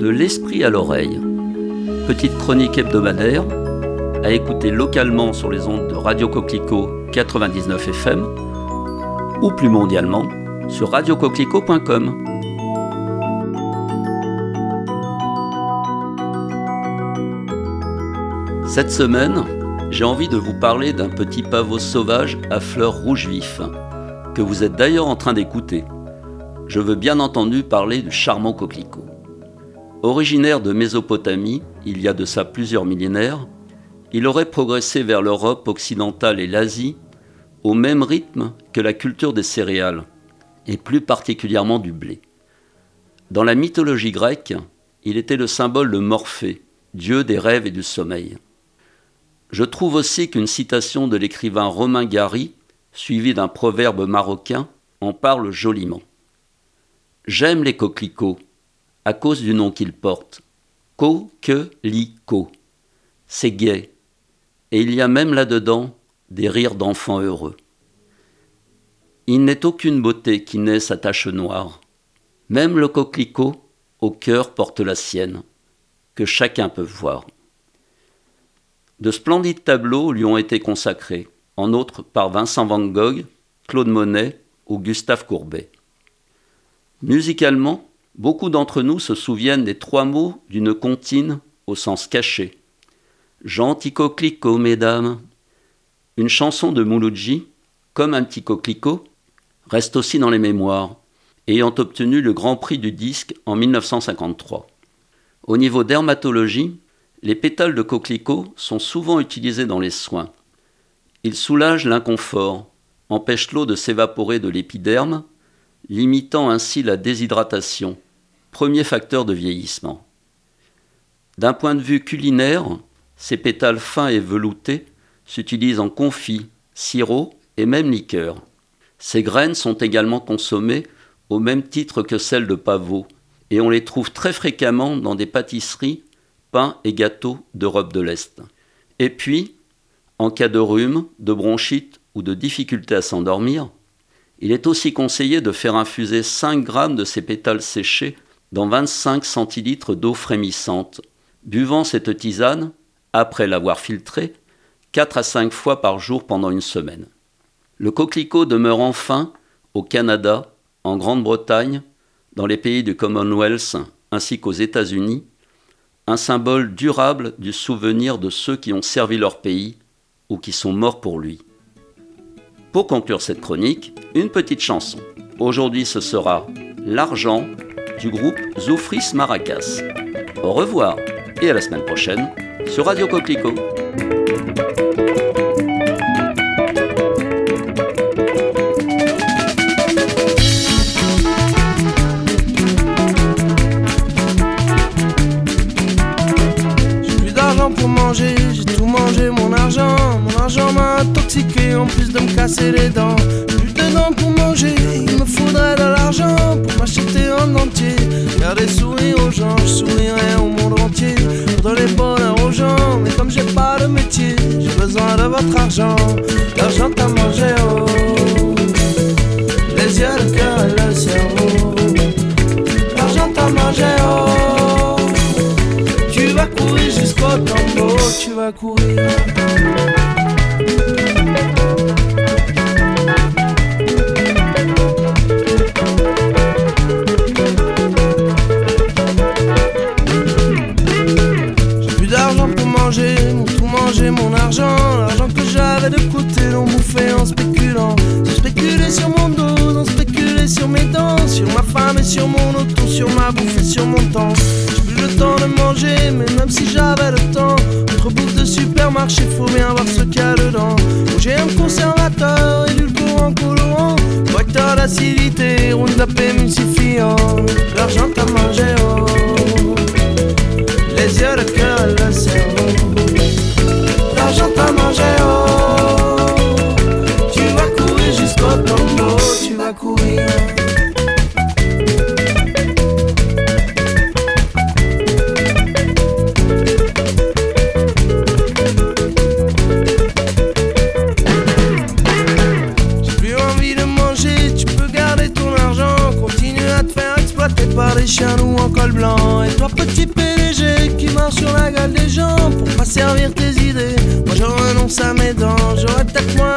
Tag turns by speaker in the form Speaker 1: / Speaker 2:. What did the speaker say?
Speaker 1: De l'esprit à l'oreille. Petite chronique hebdomadaire à écouter localement sur les ondes de Radio Coquelicot 99 FM ou plus mondialement sur radiocoquelicot.com. Cette semaine, j'ai envie de vous parler d'un petit pavot sauvage à fleurs rouges vifs, que vous êtes d'ailleurs en train d'écouter. Je veux bien entendu parler du charmant coquelicot. Originaire de Mésopotamie, il y a de ça plusieurs millénaires, il aurait progressé vers l'Europe occidentale et l'Asie au même rythme que la culture des céréales, et plus particulièrement du blé. Dans la mythologie grecque, il était le symbole de Morphée, dieu des rêves et du sommeil. Je trouve aussi qu'une citation de l'écrivain Romain Gary, suivie d'un proverbe marocain, en parle joliment. J'aime les coquelicots, à cause du nom qu'ils portent. Co, que, li, co. C'est gai. Et il y a même là-dedans des rires d'enfants heureux. Il n'est aucune beauté qui n'ait sa tache noire. Même le coquelicot, au cœur, porte la sienne, que chacun peut voir. De splendides tableaux lui ont été consacrés, en outre par Vincent van Gogh, Claude Monet ou Gustave Courbet. Musicalement, beaucoup d'entre nous se souviennent des trois mots d'une comptine au sens caché. Gentil coquelicot, mesdames. Une chanson de Mouloudji, comme un petit coquelicot, reste aussi dans les mémoires, ayant obtenu le Grand Prix du disque en 1953. Au niveau dermatologie, les pétales de coquelicot sont souvent utilisés dans les soins. Ils soulagent l'inconfort, empêchent l'eau de s'évaporer de l'épiderme, limitant ainsi la déshydratation, premier facteur de vieillissement. D'un point de vue culinaire, ces pétales fins et veloutés s'utilisent en confit, sirop et même liqueur. Ces graines sont également consommées au même titre que celles de pavot, et on les trouve très fréquemment dans des pâtisseries pain et gâteaux d'Europe de l'Est. Et puis, en cas de rhume, de bronchite ou de difficulté à s'endormir, il est aussi conseillé de faire infuser 5 grammes de ces pétales séchés dans 25 centilitres d'eau frémissante, buvant cette tisane, après l'avoir filtrée, 4 à 5 fois par jour pendant une semaine. Le coquelicot demeure enfin au Canada, en Grande-Bretagne, dans les pays du Commonwealth ainsi qu'aux États-Unis un symbole durable du souvenir de ceux qui ont servi leur pays ou qui sont morts pour lui. Pour conclure cette chronique, une petite chanson. Aujourd'hui ce sera L'argent du groupe Zoufris Maracas. Au revoir et à la semaine prochaine sur Radio Coquelicot.
Speaker 2: Mon argent m'a intoxiqué en plus de me casser les dents. Plus de dents pour manger, il me faudrait de l'argent pour m'acheter en entier. Faire des sourires aux gens, je sourirais au monde entier. Pour donner bonheur aux gens, mais comme j'ai pas de métier, j'ai besoin de votre argent. L'argent t'a mangé, oh. Les yeux, le cœur et le cerveau. L'argent t'a mangé, oh vas courir jusqu'au tombeau, tu vas courir. Sur mon temps le temps de manger, mais même si j'avais le temps, notre bouffe de supermarché, faut bien voir ce qu'il y a dedans. J'ai un conservateur, édulcorant, colorant, correcteur d'acidité, Roundup émulsifiant. L'argent t'a mangé, oh. Les yeux, le chiens ou en col blanc. Et toi, petit PDG qui marche sur la gueule des gens pour pas servir tes idées. Moi, je renonce à mes dents. J'aurais peut-être moins